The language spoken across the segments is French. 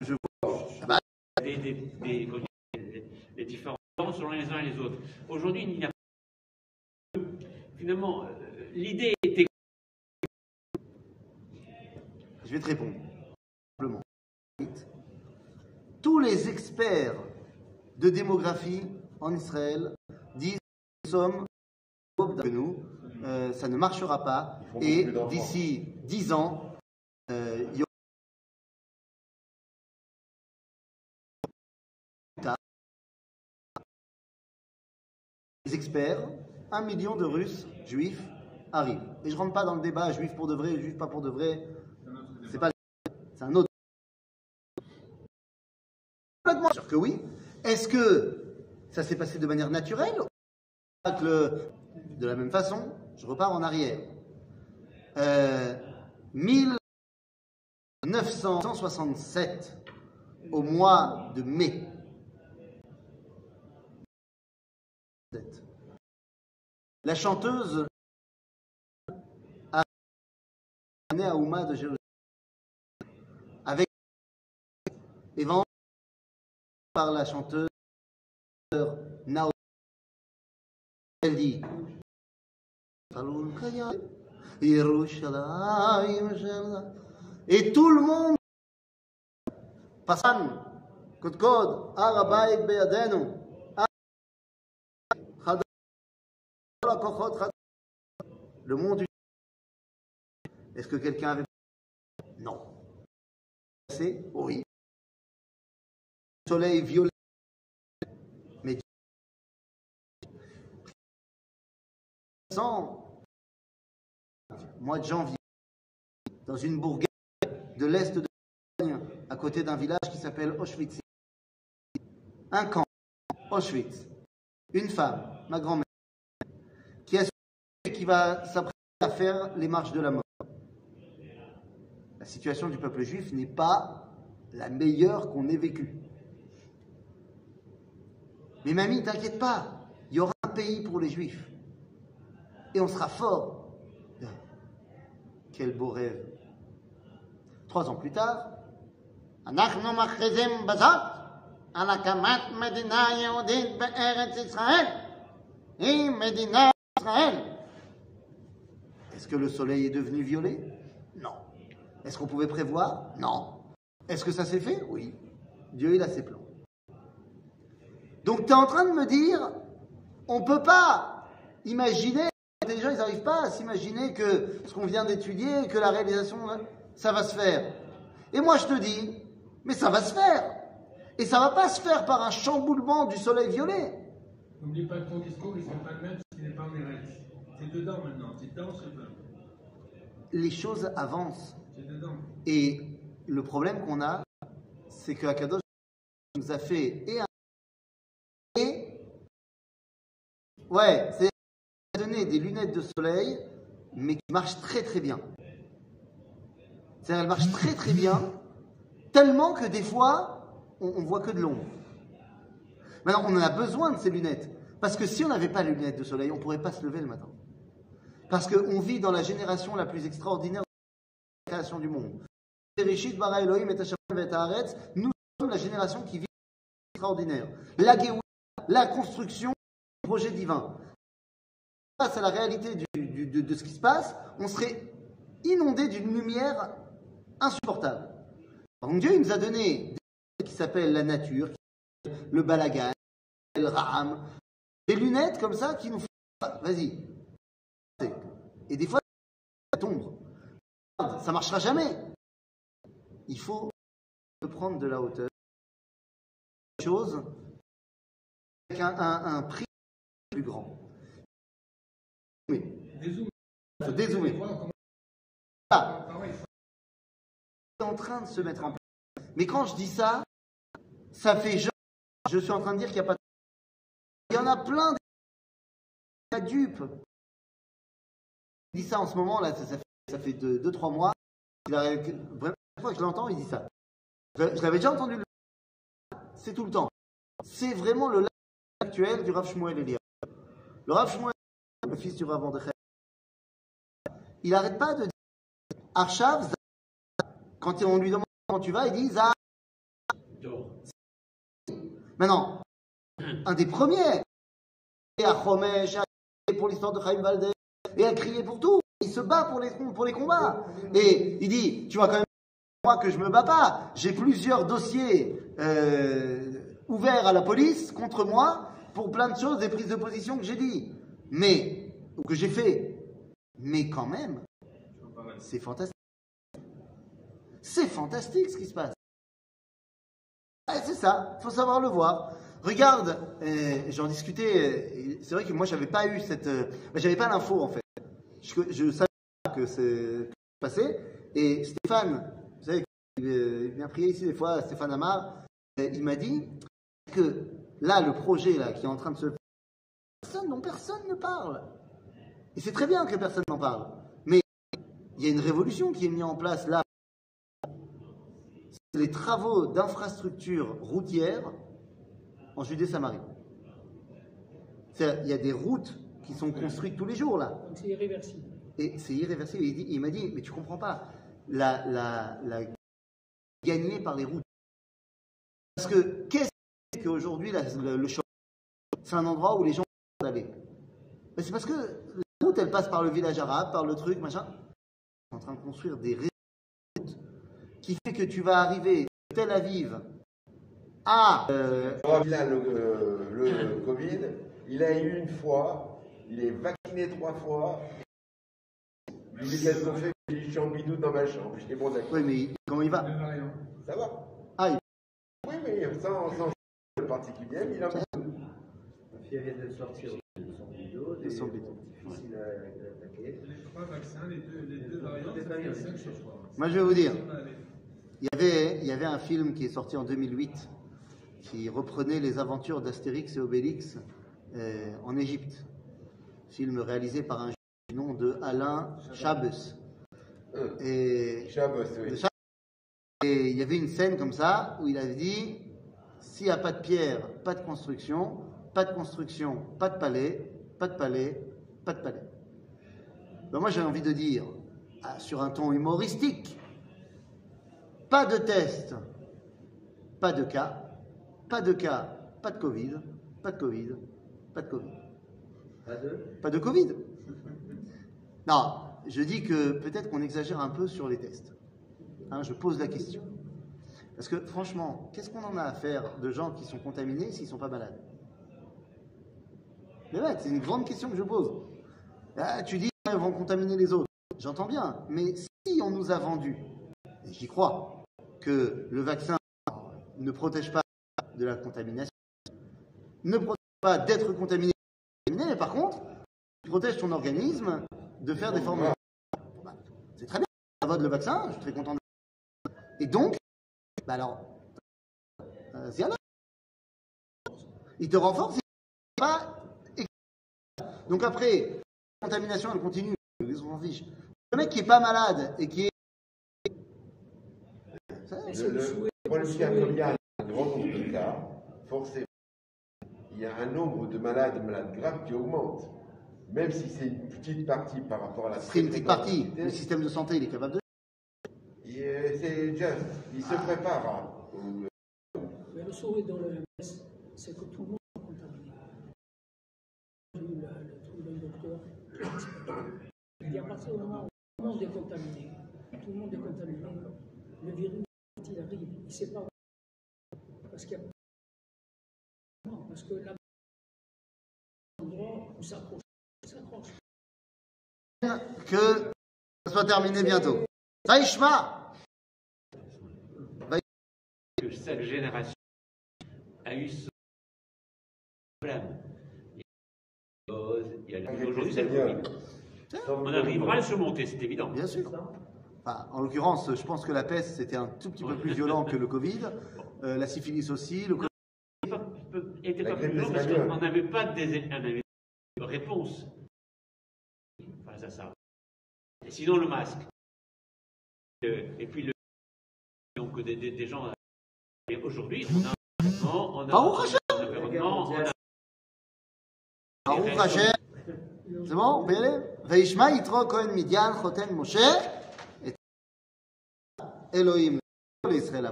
Je vois des, des, des, des, différents selon les uns et les autres. Aujourd'hui, il n'y a pas. Finalement, euh, l'idée était. Je vais te répondre. Simplement. Tous les experts de démographie en Israël disent que nous sommes que nous, euh, ça ne marchera pas, et d'ici 10 ans, euh, il y aura les experts, un million de Russes juifs arrivent. Et je ne rentre pas dans le débat juif pour de vrai, juif pas pour de vrai. C'est pas c'est un autre. Complètement sûr que oui. Est-ce que ça s'est passé de manière naturelle De la même façon, je repars en arrière. Euh, 1967, au mois de mai. La chanteuse a amené à Ouma de Jérusalem avec et par la chanteuse Naomi. Elle dit et tout le monde Passan, Kodkod, Arabaït Beadenu, le monde Est-ce que quelqu'un avait Non. C'est oui. Soleil violet. Mais mois de janvier, dans une bourgade de l'est de à côté d'un village qui s'appelle Auschwitz. Un camp, Auschwitz. Une femme, ma grand-mère, qui va s'apprêter à faire les marches de la mort. La situation du peuple juif n'est pas la meilleure qu'on ait vécue. Mais mamie, t'inquiète pas, il y aura un pays pour les juifs. Et on sera fort. Quel beau rêve. Trois ans plus tard, Israël. Est-ce que le soleil est devenu violet? Non. Est-ce qu'on pouvait prévoir? Non. Est-ce que ça s'est fait? Oui. Dieu, il a ses plans. Donc tu es en train de me dire, on ne peut pas imaginer les gens, ils n'arrivent pas à s'imaginer que ce qu'on vient d'étudier, que la réalisation, ça va se faire. Et moi, je te dis, mais ça va se faire. Et ça va pas se faire par un chamboulement du soleil violet. N'oublie pas que ton discours, il ne pas dedans maintenant, c'est dedans, c'est dedans. Les choses avancent. Dedans. Et le problème qu'on a, c'est que Akadosh nous a fait et un. Et. Ouais, c'est donné des lunettes de soleil, mais qui marchent très très bien. C'est-à-dire, elles marchent très très bien, tellement que des fois, on, on voit que de l'ombre. Maintenant, on en a besoin de ces lunettes. Parce que si on n'avait pas les lunettes de soleil, on ne pourrait pas se lever le matin. Parce qu'on vit dans la génération la plus extraordinaire de la création du monde. Nous sommes la génération qui vit extraordinaire. La la construction du projet divin face à la réalité de, ce qui se passe, on serait inondé d'une lumière insupportable. Donc Dieu il nous a donné des qui s'appellent la nature, le balagan, le ram, des lunettes comme ça qui nous font. Vas-y. Ça tombe. Ça marchera jamais. Il faut prendre de la hauteur. Chose avec un, un prix plus grand. C'est en train de se mettre en place. Mais quand je dis ça, ça fait genre, je suis en train de dire qu'il n'y a pas de... Il y en a plein de dupes. Il dit ça en ce moment, là, ça, fait 2-3 mois. La fois que je l'entends, il dit ça. Je, l'avais déjà entendu. C'est tout le temps. C'est vraiment le actuel du Rav Shmuel Elia. Le Rav Shmuel le fils du Rav Mordechai, il n'arrête pas de dire Arshav, quand on lui demande comment tu vas, il dit Zah. Maintenant, un des premiers, à Chomesh, pour l'histoire de Chaim Valdez, et à crier pour tout. Il se bat pour les, combats. Et il dit, tu vois quand même moi que je me bats pas. J'ai plusieurs dossiers euh, ouverts à la police contre moi pour plein de choses, des prises de position que j'ai dit. Mais, ou que j'ai fait. Mais quand même, c'est fantastique. C'est fantastique ce qui se passe. C'est ça, faut savoir le voir. Regarde, euh, j'en discutais, euh, c'est vrai que moi j'avais pas eu cette. euh, bah, j'avais pas l'info en fait. Je, savais pas que c'est passé. Et Stéphane, vous savez, il, vient prier ici des fois, Stéphane Amar, il m'a dit que là, le projet là, qui est en train de se personne, dont personne ne parle. Et c'est très bien que personne n'en parle. Mais il y a une révolution qui est mise en place là. C'est les travaux d'infrastructures routières en Judée-Samarie. Il y a des routes qui sont construites tous les jours là. Donc c'est irréversible. Et c'est irréversible. Il, dit- il m'a dit, mais tu comprends pas, la, la, la gagnée par les routes. Parce que qu'est-ce qu'aujourd'hui la- le, le choc C'est un endroit où les gens peuvent aller. Ben, c'est parce que la route, elle passe par le village arabe, par le truc, machin. Ils sont en train de construire des routes qui fait que tu vas arriver de Tel Aviv à euh, a le, euh, le Covid, il a eu une fois, il est vacciné trois fois. Il est catastrophé, il est en bidou dans ma chambre. Je dis bon d'accord, oui, mais comment il va Le variant. ça va. Ah, il- Oui, mais sans, sans particulier, mais il a Ma fille vient de sortir de son vidéo, De son vidéo. difficiles à à attaquer. Les trois vaccins, les deux, les deux fait variants. cinq chez soi. Moi, je vais vous dire. Il y, avait, il y avait un film qui est sorti en 2008 qui reprenait les aventures d'Astérix et Obélix euh, en Égypte. Film réalisé par un du nom de Alain Chabes. Et, Chabos, de oui. Et il y avait une scène comme ça où il avait dit s'il n'y a pas de pierre, pas de construction, pas de construction, pas de palais, pas de palais, pas de palais. Ben moi j'ai envie de dire, ah, sur un ton humoristique, pas de test, pas de cas, pas de cas, pas de Covid, pas de Covid, pas de Covid. Pas de Pas de Covid. Non, je dis que peut-être qu'on exagère un peu sur les tests. Hein, je pose la question. Parce que franchement, qu'est-ce qu'on en a à faire de gens qui sont contaminés s'ils ne sont pas malades? Mais ouais, c'est une grande question que je pose. Ah, tu dis qu'ils vont contaminer les autres. J'entends bien. Mais si on nous a vendu, et j'y crois, que le vaccin ne protège pas de la contamination, ne protège pas d'être contaminé, mais par contre, il protège ton organisme de faire des formes. Bah, C'est très bien, ça va de le vaccin, je suis très content. de- Et donc, bah alors, euh, c'est alors. Il te renforce, il pas. Donc après, la contamination, elle continue, on s'en fiche. Le mec qui est pas malade et qui est. Ça, Le, le le le dire souhait. comme il y a un grand nombre de cas, forcément, il y a un nombre de malades, malades graves qui augmente. Même si c'est une petite partie par rapport à la C'est une petite partie. Le système de santé, il est capable de. il est- C'est juste, il se prépare Mais le souhait dans le MS, c'est que tout le monde soit contaminé. Le truc d'un docteur. Il dit à partir du moment où tout le monde est contaminé, tout le monde est contaminé, le virus, quand il arrive, il ne sait pas où. Parce qu'il y a. Non, parce que là, endroit où ça accroche, ça accroche. Que ça soit terminé bientôt. Taïshma que chaque génération a eu ce problème. Il y a Aujourd'hui, c'est le. On arrivera à le surmonter, c'est évident. Bien sûr. En l'occurrence, je pense que la peste, c'était un tout petit peu plus violent que le Covid. Euh, la syphilis aussi. Le COVID... Était pas, plus violent parce qu'on n'avait pas de réponse face à ça. Et sinon, le masque. Euh, et puis, le... donc, des, des, des gens. Euh, aujourd'hui, on a on a un on a. C'est bon, vous y aller? Veishma, Yitro, Midian, Choten, Moshe. Elohim, l'Israël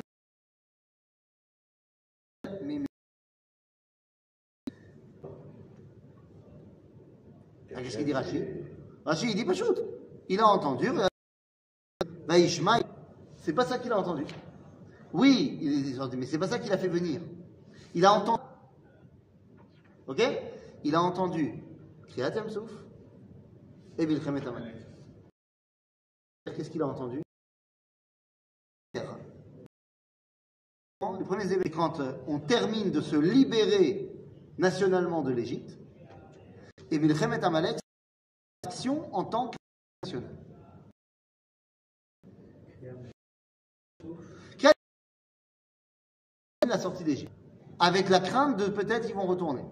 ah, Qu'est-ce qu'il dit Rachid Rachid, il dit bah, Pachout. Il a entendu. Euh, bah, c'est pas ça qu'il a entendu. Oui, il est sorti, mais c'est pas ça qu'il a fait venir. Il a entendu. Ok? Il a entendu Kriyat Souf et Bilchem Qu'est-ce qu'il a entendu? Les premiers événements, quand euh, on termine de se libérer nationalement de l'Égypte, et Bilchemet Amalek, action en tant que nationale. la sortie d'Égypte, avec la crainte de peut-être ils vont retourner.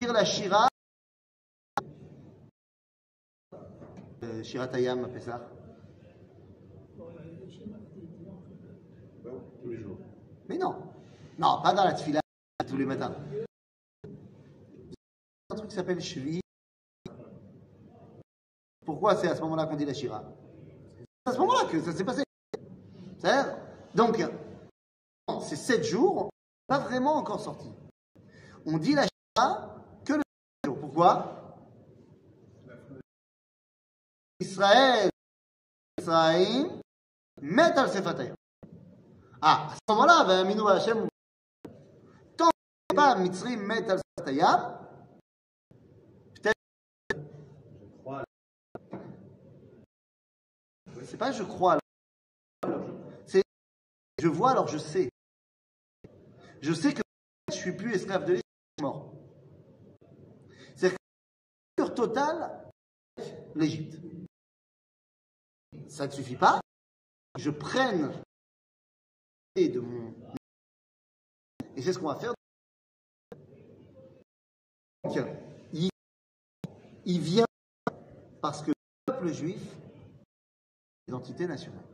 La Shira, euh, Shira Tayam appelle ça, Tous les jours. mais non, non, pas dans la tfila tous les matins. Un truc qui s'appelle Shvi. Pourquoi c'est à ce moment-là qu'on dit la Shira C'est à ce moment-là que ça s'est passé. C'est-à-dire, donc, ces sept jours, pas vraiment encore sortis. On dit la Shira que le jour. Pourquoi Israël, Israël, met al. Ah, à ce moment-là, ben, Minou Hachem, tant que pas Mitzrim met al sefatayim, c'est pas je crois, c'est je vois alors je sais. Je sais que je suis plus esclave de l'Égypte, mort. C'est-à-dire que la totale, l'Égypte. Ça ne suffit pas. Je prenne de mon et c'est ce qu'on va faire. Donc, il, il vient parce que le peuple juif est une identité nationale.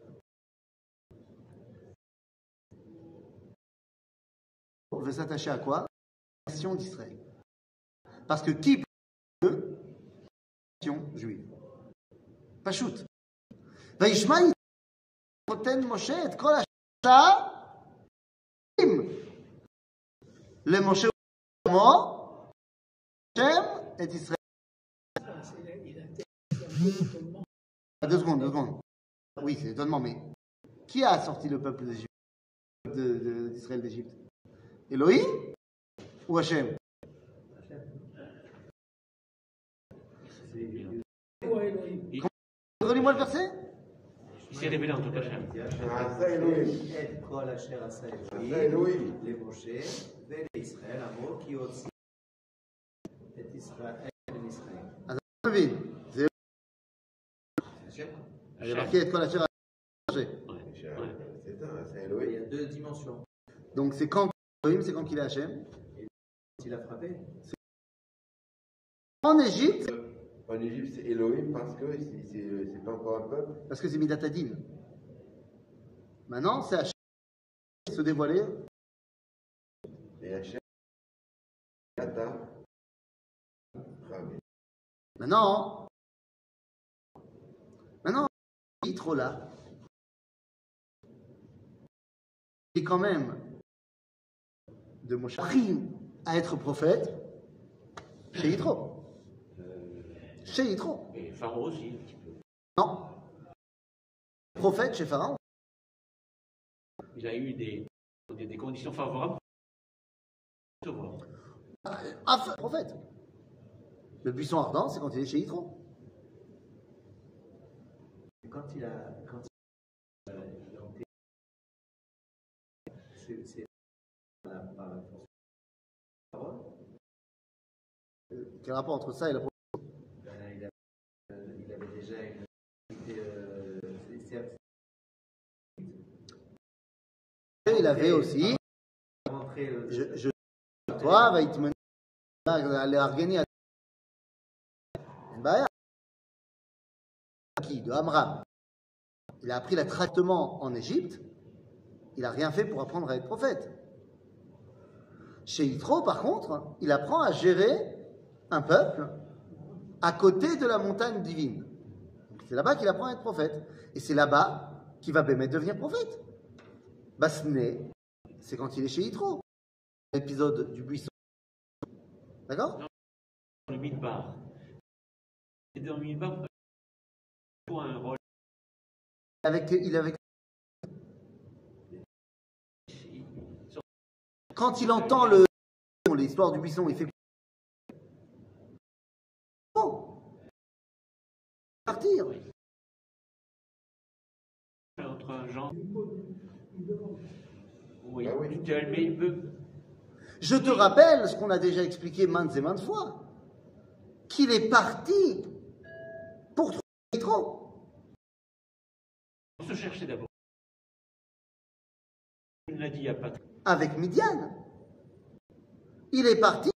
On veut s'attacher à quoi? La nation d'Israël. Parce que qui peut eux nation juive? Pachout. Vaishmaï, Moshe, le Moshe comment Hachem est Israël. Ah, deux secondes, deux secondes. Oui, c'est étonnant, mais qui a sorti le peuple d'Israël d'Égypte? Elohim ou Hachem Relis-moi le verset Il s'est révélé en tout cas. Hachem. עשה אלוהים. את כל אשר עשה עשה אלוהים אלוהים. למשה ולישראל אמרו כי הוציא את ישראל מישראל. אז אני מבין. זה השם. il y a marqué את כל אשר Hachem. Ouais. C'est Ouais. c'est un, c'est Il y Elohim. a deux dimensions. Donc c'est quand Elohim, c'est quand qu'il est Hachem. Il a frappé. En Égypte, en Égypte, c'est Elohim parce que c'est- pas encore un peuple. parce que c'est Midatadin. Maintenant, c'est Hachem qui se dévoiler. Et Hachem. Maintenant, maintenant, Yitro là, est quand même de Moshe à être prophète chez Yitro. Chez Yitro. Et Pharaon aussi, un petit peu. Non. Prophète chez Pharaon. Il a eu des, des, des conditions favorables pour. Ah, f- prophète. Le buisson ardent, c'est quand il est chez Yitro. Quand il a. Quand il a c'est par la parole. Quel rapport entre ça et la Il avait aussi, le- je, je toi, va te mener à l'Argénie. Qui De Amram. Il a appris le traitement en Égypte. Il n'a rien fait pour apprendre à être prophète. Chez Yitro, par contre, il apprend à gérer un peuple à côté de la montagne divine. C'est là-bas qu'il apprend à être prophète. Et c'est là-bas qu'il va Bémet devenir prophète. Basné, c'est quand il est chez Yitro. L'épisode du buisson. D'accord? Le Midbar. Et dans le Midbar, pour un rôle. Avec, il avec. Quand il entend le l'histoire du buisson, il fait oh partir. Entre genre. Oui, Ah oui. Je te rappelle ce qu'on a déjà expliqué maintes et maintes fois, qu'il est parti pour trouver Yitro. se chercher d'abord. Il l'a dit pas de. avec Midian. Il est parti.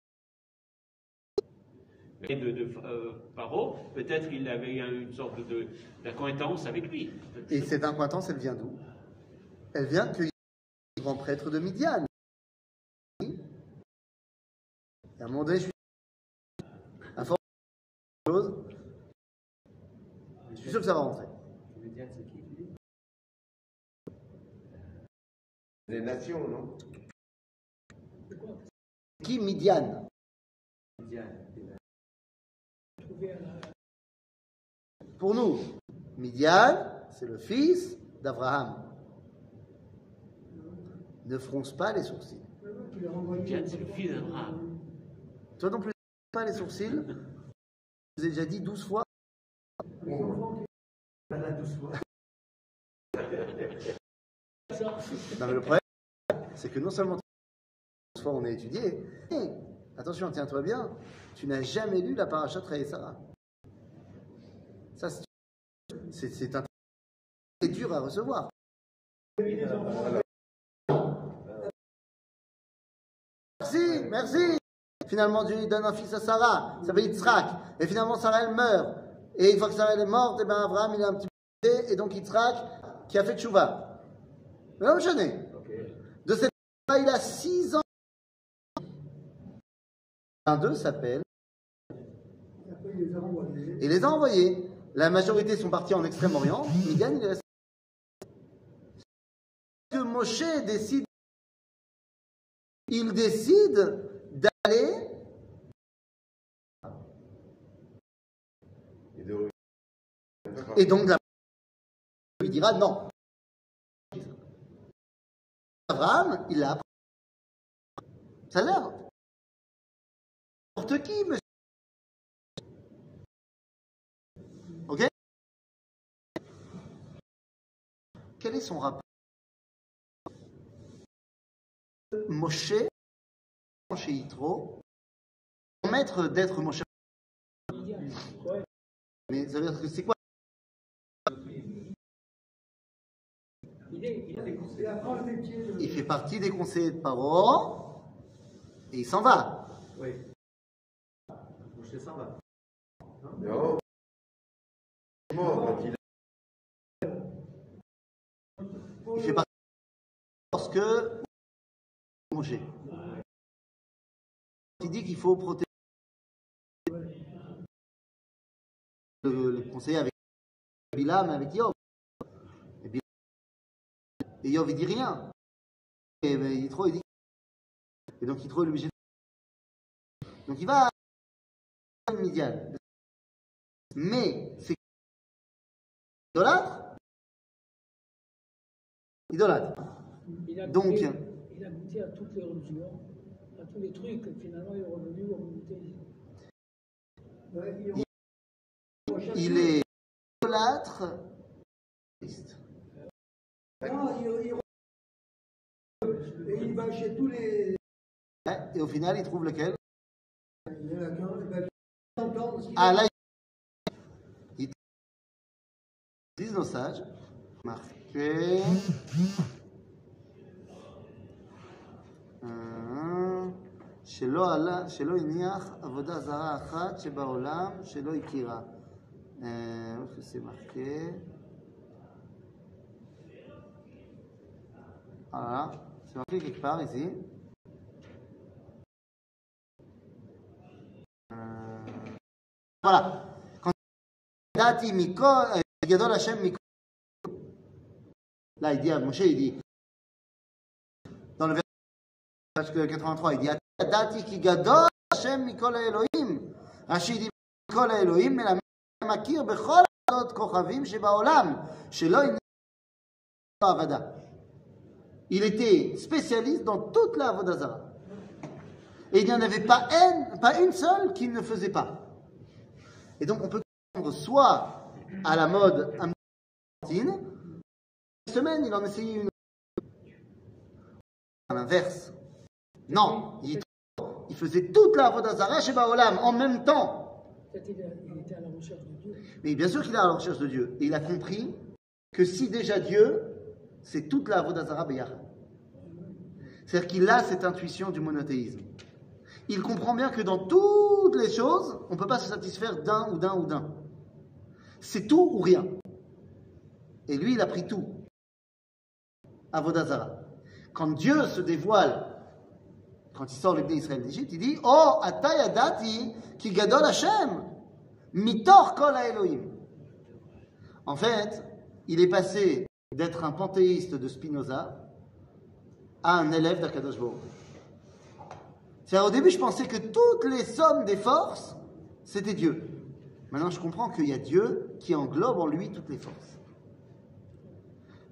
Et de, de euh, Paro, peut-être il avait un- une sorte de d'acquaintance avec lui. Et cette incointance, elle vient d'où? Elle vient que le grand prêtre de Midian. Et à un moment donné, je suis à force de choses, je suis sûr que ça va rentrer. Des nations, non? Qui? Midian un- Pour nous, Midian, c'est le fils d'Abraham. Ne fronce pas les sourcils. c'est le fils d'Abraham. Toi non plus, pas les sourcils. Je vous ai déjà dit 12 fois. Non, mais le problème, c'est que non seulement 12 fois on a étudié, mais attention, tiens-toi bien, tu n'as jamais lu la paracha de Sarah. Ça, c'est- dur à recevoir. Merci. Finalement, Dieu lui donne un fils à Sarah, ça s'appelle Yitzhak. Et finalement, Sarah, elle meurt. Et une fois que Sarah elle est morte, et ben Abraham, il est un petit peu et donc Yitzhak, qui a fait tchouva. Mais non, je. De cette fois, il a 6 ans. Un d'eux s'appelle il les a renvoyés. et les a envoyés. La majorité sont partis en Extrême-Orient. Midian, il est resté. Que Moshe décide, il décide d'aller Et donc la lui dira non. Abraham, il l'a appris. Ça a l'air. N'importe qui, monsieur. Ok? Quel est son rapport? Moshe, chez Yitro, permettre d'être Moshe. Mais ça veut dire que c'est quoi? Il fait partie des conseillers de Paro et il s'en va. Oui. Moshe s'en va. Non. Il fait partie lorsque Il dit qu'il faut protéger le, le conseiller avec Bilam, avec Yov. Et, Bilam- et Yov, il dit rien. Et ben, Yitro, il dit. Et donc Yitro est obligé de. Donc il va à Midian. Mais c'est idolâtre Idolâtre. Donc- goûté, il a goûté à toutes les religions, à tous les trucs. Finalement, il est revenu au monothéisme. Il- Il est idolâtre. et il va chez tous les. Et au final, il trouve lequel? Ah là, il disent nos sages, marqué. אה, שלא עלה, שלא הניח עבודה זרה אחת שבעולם שלא הכירה. אה, איפה זה marqué Voilà, c'est marqué quelque part ici. Euh, Voilà. Quand Dati Mikol, euh, Gadol Hashem Mikol. Là, il dit à Moshe, il dit, dans le verset 83, il dit, Dati ki Gadol Hashem Mikol Elohim, רש"י dit כל האלוהים מלמד מכיר בכל עבודות כוכבים שבעולם, שלא עניין עבודה. Il était spécialiste dans toute la Avodazara. Et il n'y en avait pas une, pas une seule qui ne faisait pas. Et donc on peut prendre soit à la mode un Une semaine, il en essayait une. À l'inverse. Non, il, il faisait toute la Avodazara chez Baolam en même temps. Il, était à la recherche de Dieu. Mais bien sûr qu'il est à la recherche de Dieu. Et il a compris que si déjà Dieu, c'est toute la Avodazara Beyachad. C'est-à-dire qu'il a cette intuition du monothéisme. Il comprend bien que dans toutes les choses, on ne peut pas se satisfaire d'un ou d'un ou d'un. C'est tout ou rien. Et lui, il a pris tout. Avodazara. Quand Dieu se dévoile, quand il sort le Bnei Israël d'Égypte, il dit Oh, atayadati ki gadol Hashem, mitor kol Elohim. En fait, il est passé d'être un panthéiste de Spinoza à un élève d'Akadosh Baruch. Au début, je pensais que toutes les sommes des forces, c'était Dieu. Maintenant, je comprends qu'il y a Dieu qui englobe en lui toutes les forces.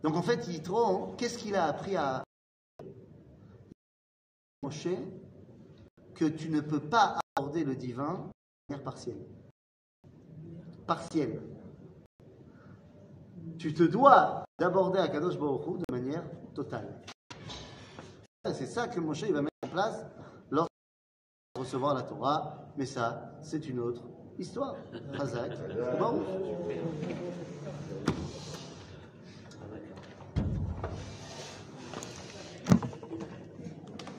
Donc, en fait, Yitro, qu'est-ce qu'il a appris à Que tu ne peux pas aborder le divin de manière partielle. Partielle. Tu te dois d'aborder Akadosh Baruch Hu de manière totale. C'est ça que Moshe va mettre en place lorsqu'il va recevoir la Torah. Mais ça, c'est une autre histoire. Chazak, Baruch.